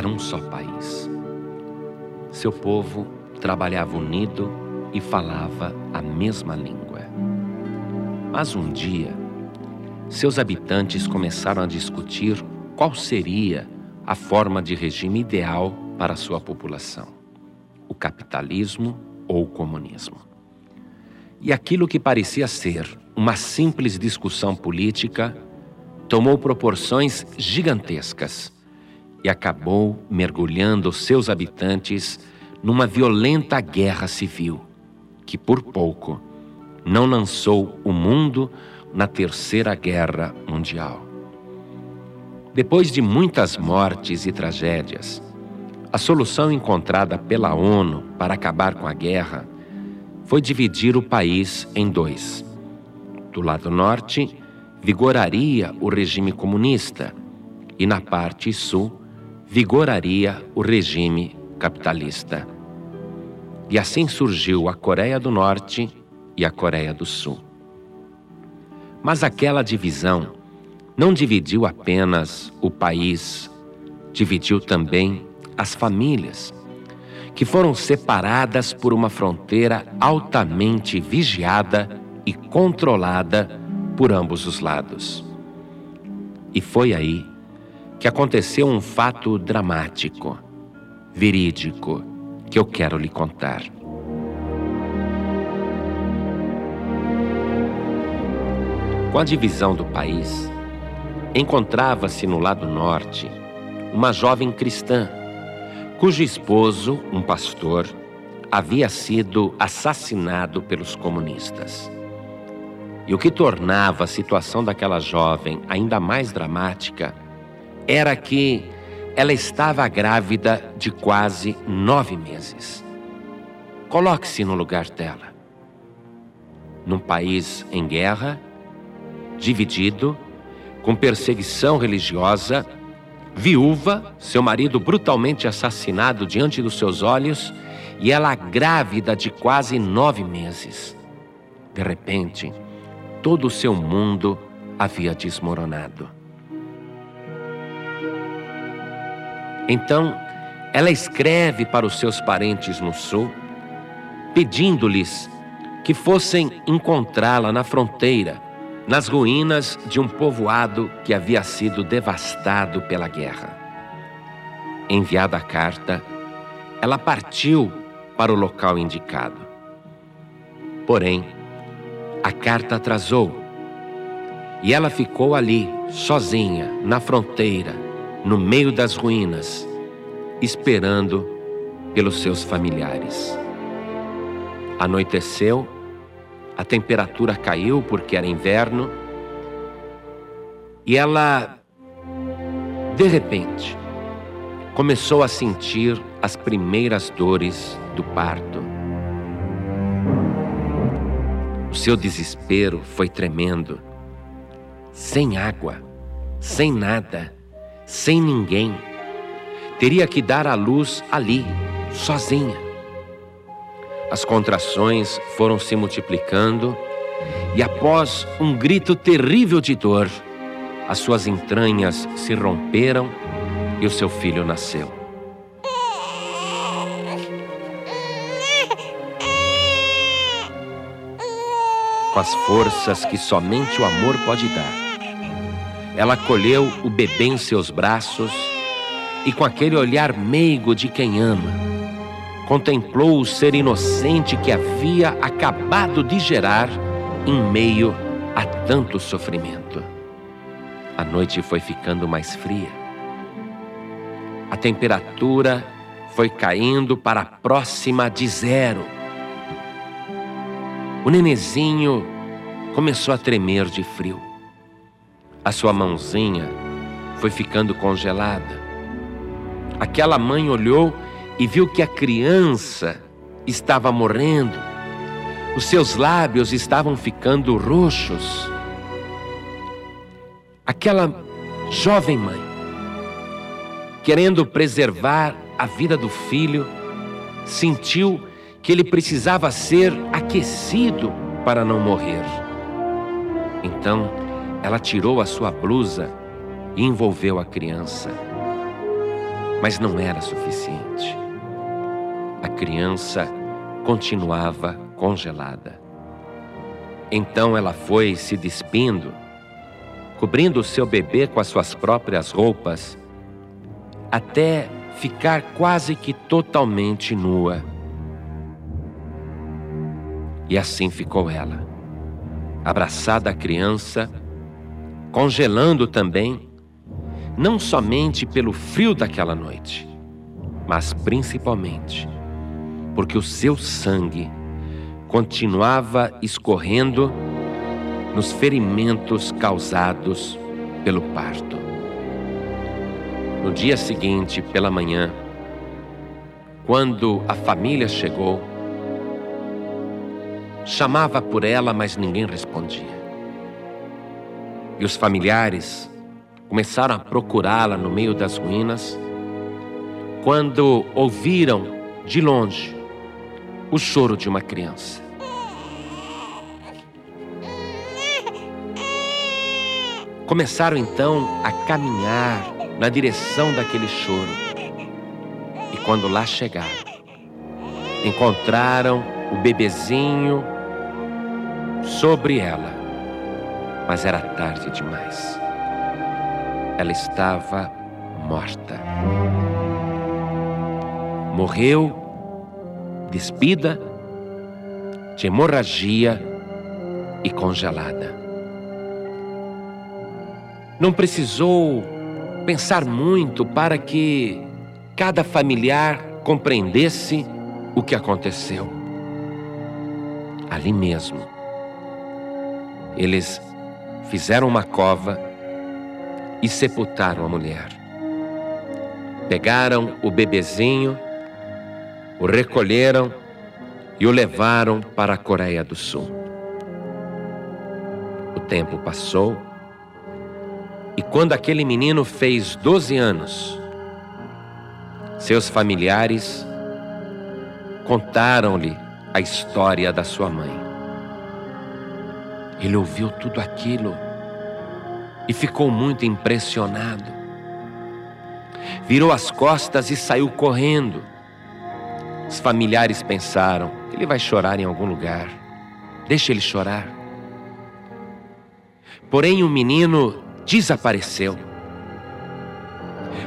era um só país. Seu povo trabalhava unido e falava a mesma língua. Mas um dia, seus habitantes começaram a discutir qual seria a forma de regime ideal para sua população: o capitalismo ou o comunismo. E aquilo que parecia ser uma simples discussão política tomou proporções gigantescas e acabou mergulhando seus habitantes numa violenta guerra civil, que por pouco não lançou o mundo na Terceira Guerra Mundial. Depois de muitas mortes e tragédias, a solução encontrada pela ONU para acabar com a guerra foi dividir o país em dois. Do lado norte, vigoraria o regime comunista e na parte sul, vigoraria o regime capitalista. E assim surgiu a Coreia do Norte e a Coreia do Sul. Mas aquela divisão não dividiu apenas o país, dividiu também as famílias, que foram separadas por uma fronteira altamente vigiada e controlada por ambos os lados. E foi aí que aconteceu um fato dramático, verídico, que eu quero lhe contar. Com a divisão do país, encontrava-se no lado norte uma jovem cristã, cujo esposo, um pastor, havia sido assassinado pelos comunistas. E o que tornava a situação daquela jovem ainda mais dramática era que ela estava grávida de quase nove meses. Coloque-se no lugar dela. Num país em guerra, dividido, com perseguição religiosa, viúva, seu marido brutalmente assassinado diante dos seus olhos e ela grávida de quase nove meses. De repente, todo o seu mundo havia desmoronado. Então, ela escreve para os seus parentes no sul, pedindo-lhes que fossem encontrá-la na fronteira nas ruínas de um povoado que havia sido devastado pela guerra. Enviada a carta, ela partiu para o local indicado. Porém, a carta atrasou e ela ficou ali, sozinha, na fronteira, no meio das ruínas, esperando pelos seus familiares. Anoiteceu a temperatura caiu porque era inverno. E ela, de repente, começou a sentir as primeiras dores do parto. O seu desespero foi tremendo. Sem água, sem nada, sem ninguém. Teria que dar à luz ali, sozinha. As contrações foram se multiplicando e, após um grito terrível de dor, as suas entranhas se romperam e o seu filho nasceu. Com as forças que somente o amor pode dar, ela colheu o bebê em seus braços e, com aquele olhar meigo de quem ama, contemplou o ser inocente que havia acabado de gerar em meio a tanto sofrimento. A noite foi ficando mais fria. A temperatura foi caindo para próxima de zero. O nenezinho começou a tremer de frio. A sua mãozinha foi ficando congelada. Aquela mãe olhou e viu que a criança estava morrendo, os seus lábios estavam ficando roxos. Aquela jovem mãe, querendo preservar a vida do filho, sentiu que ele precisava ser aquecido para não morrer. Então, ela tirou a sua blusa e envolveu a criança. Mas não era suficiente. A criança continuava congelada. Então ela foi se despindo, cobrindo o seu bebê com as suas próprias roupas, até ficar quase que totalmente nua. E assim ficou ela, abraçada à criança, congelando também, não somente pelo frio daquela noite, mas principalmente porque o seu sangue continuava escorrendo nos ferimentos causados pelo parto. No dia seguinte, pela manhã, quando a família chegou, Chamava por ela, mas ninguém respondia. E os familiares começaram a procurá-la no meio das ruínas, quando ouviram de longe o choro de uma criança. Começaram então a caminhar na direção daquele choro. E quando lá chegaram, encontraram o bebezinho sobre ela, mas era tarde demais. Ela estava morta. Morreu, despida, de hemorragia e congelada. Não precisou pensar muito para que cada familiar compreendesse o que aconteceu. Ali mesmo, eles fizeram uma cova e sepultaram a mulher. Pegaram o bebezinho, o recolheram e o levaram para a Coreia do Sul. O tempo passou e quando aquele menino fez 12 anos, seus familiares contaram-lhe a história da sua mãe. Ele ouviu tudo aquilo e ficou muito impressionado. Virou as costas e saiu correndo. Os familiares pensaram: ele vai chorar em algum lugar, deixa ele chorar. Porém, o menino desapareceu.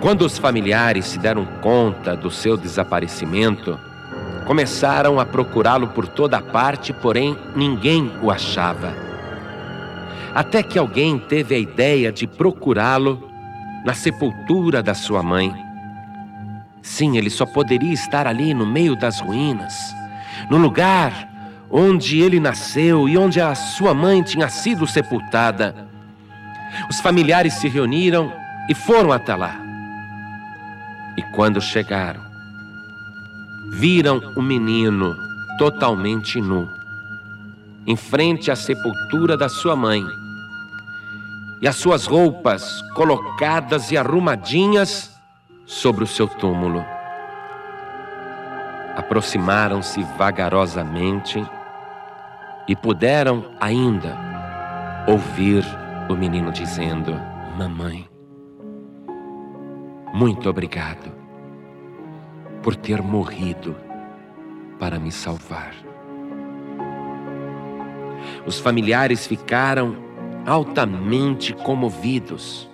Quando os familiares se deram conta do seu desaparecimento, começaram a procurá-lo por toda parte, porém ninguém o achava até que alguém teve a ideia de procurá-lo na sepultura da sua mãe. Sim, ele só poderia estar ali no meio das ruínas, no lugar onde ele nasceu e onde a sua mãe tinha sido sepultada. Os familiares se reuniram e foram até lá. E quando chegaram, viram o menino totalmente nu, em frente à sepultura da sua mãe e as suas roupas colocadas e arrumadinhas sobre o seu túmulo. Aproximaram-se vagarosamente e puderam ainda ouvir o menino dizendo: Mamãe, muito obrigado por ter morrido para me salvar. Os familiares ficaram altamente comovidos,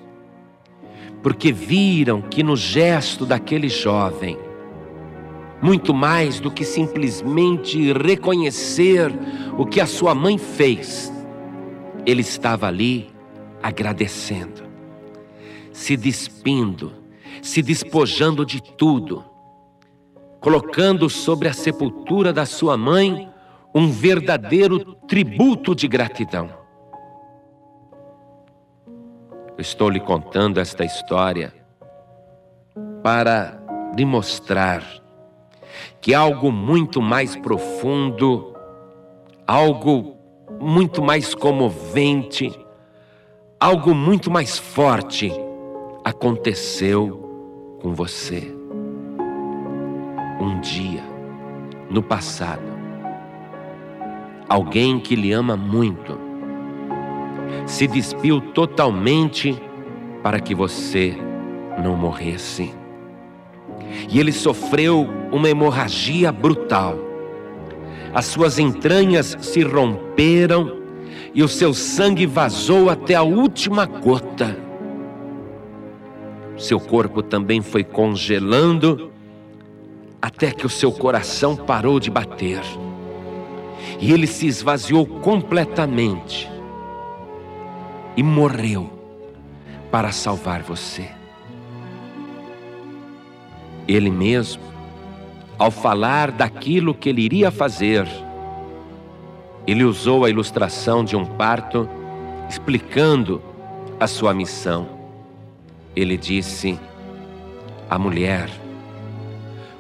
porque viram que no gesto daquele jovem, muito mais do que simplesmente reconhecer o que a sua mãe fez, ele estava ali agradecendo, se despindo, se despojando de tudo, colocando sobre a sepultura da sua mãe um verdadeiro tributo de gratidão. Estou lhe contando esta história para lhe mostrar que algo muito mais profundo, algo muito mais comovente, algo muito mais forte aconteceu com você. Um dia, no passado, alguém que lhe ama muito, se despiu totalmente para que você não morresse. e ele sofreu uma hemorragia brutal. As suas entranhas se romperam e o seu sangue vazou até a última gota. Seu corpo também foi congelando até que o seu coração parou de bater. E ele se esvaziou completamente e morreu para salvar você. Ele mesmo, ao falar daquilo que ele iria fazer, ele usou a ilustração de um parto, explicando a sua missão. Ele disse: A mulher,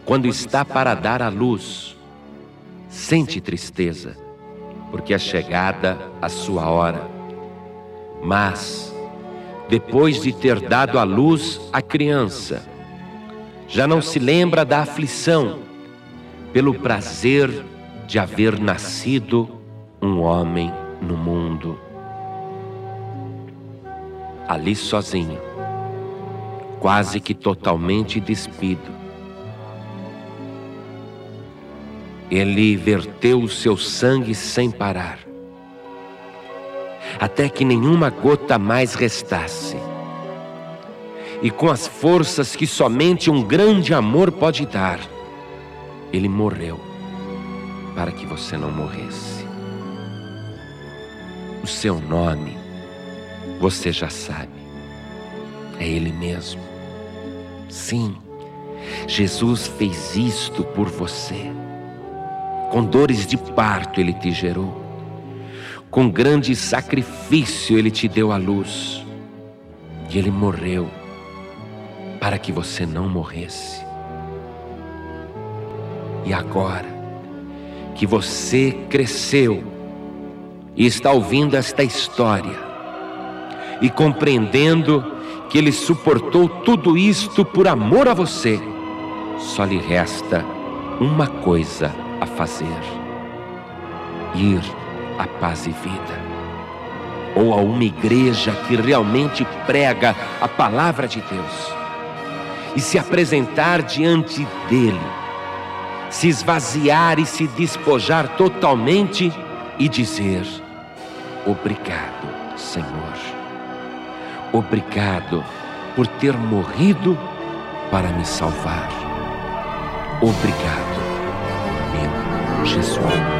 quando está para dar à luz, sente tristeza, porque é chegada a sua hora. Mas, depois de ter dado à luz a criança, já não se lembra da aflição, pelo prazer de haver nascido um homem no mundo. Ali sozinho, quase que totalmente despido, ele verteu o seu sangue sem parar, até que nenhuma gota mais restasse. E com as forças que somente um grande amor pode dar, ele morreu para que você não morresse. O seu nome, você já sabe, é Ele mesmo. Sim, Jesus fez isto por você. Com dores de parto ele te gerou. Com grande sacrifício ele te deu a luz. E ele morreu para que você não morresse. E agora que você cresceu e está ouvindo esta história e compreendendo que ele suportou tudo isto por amor a você, só lhe resta uma coisa a fazer: ir à paz e vida. Ou a uma igreja que realmente prega a palavra de Deus e se apresentar diante dele, se esvaziar e se despojar totalmente e dizer: Obrigado, Senhor. Obrigado por ter morrido para me salvar. Obrigado Jesus.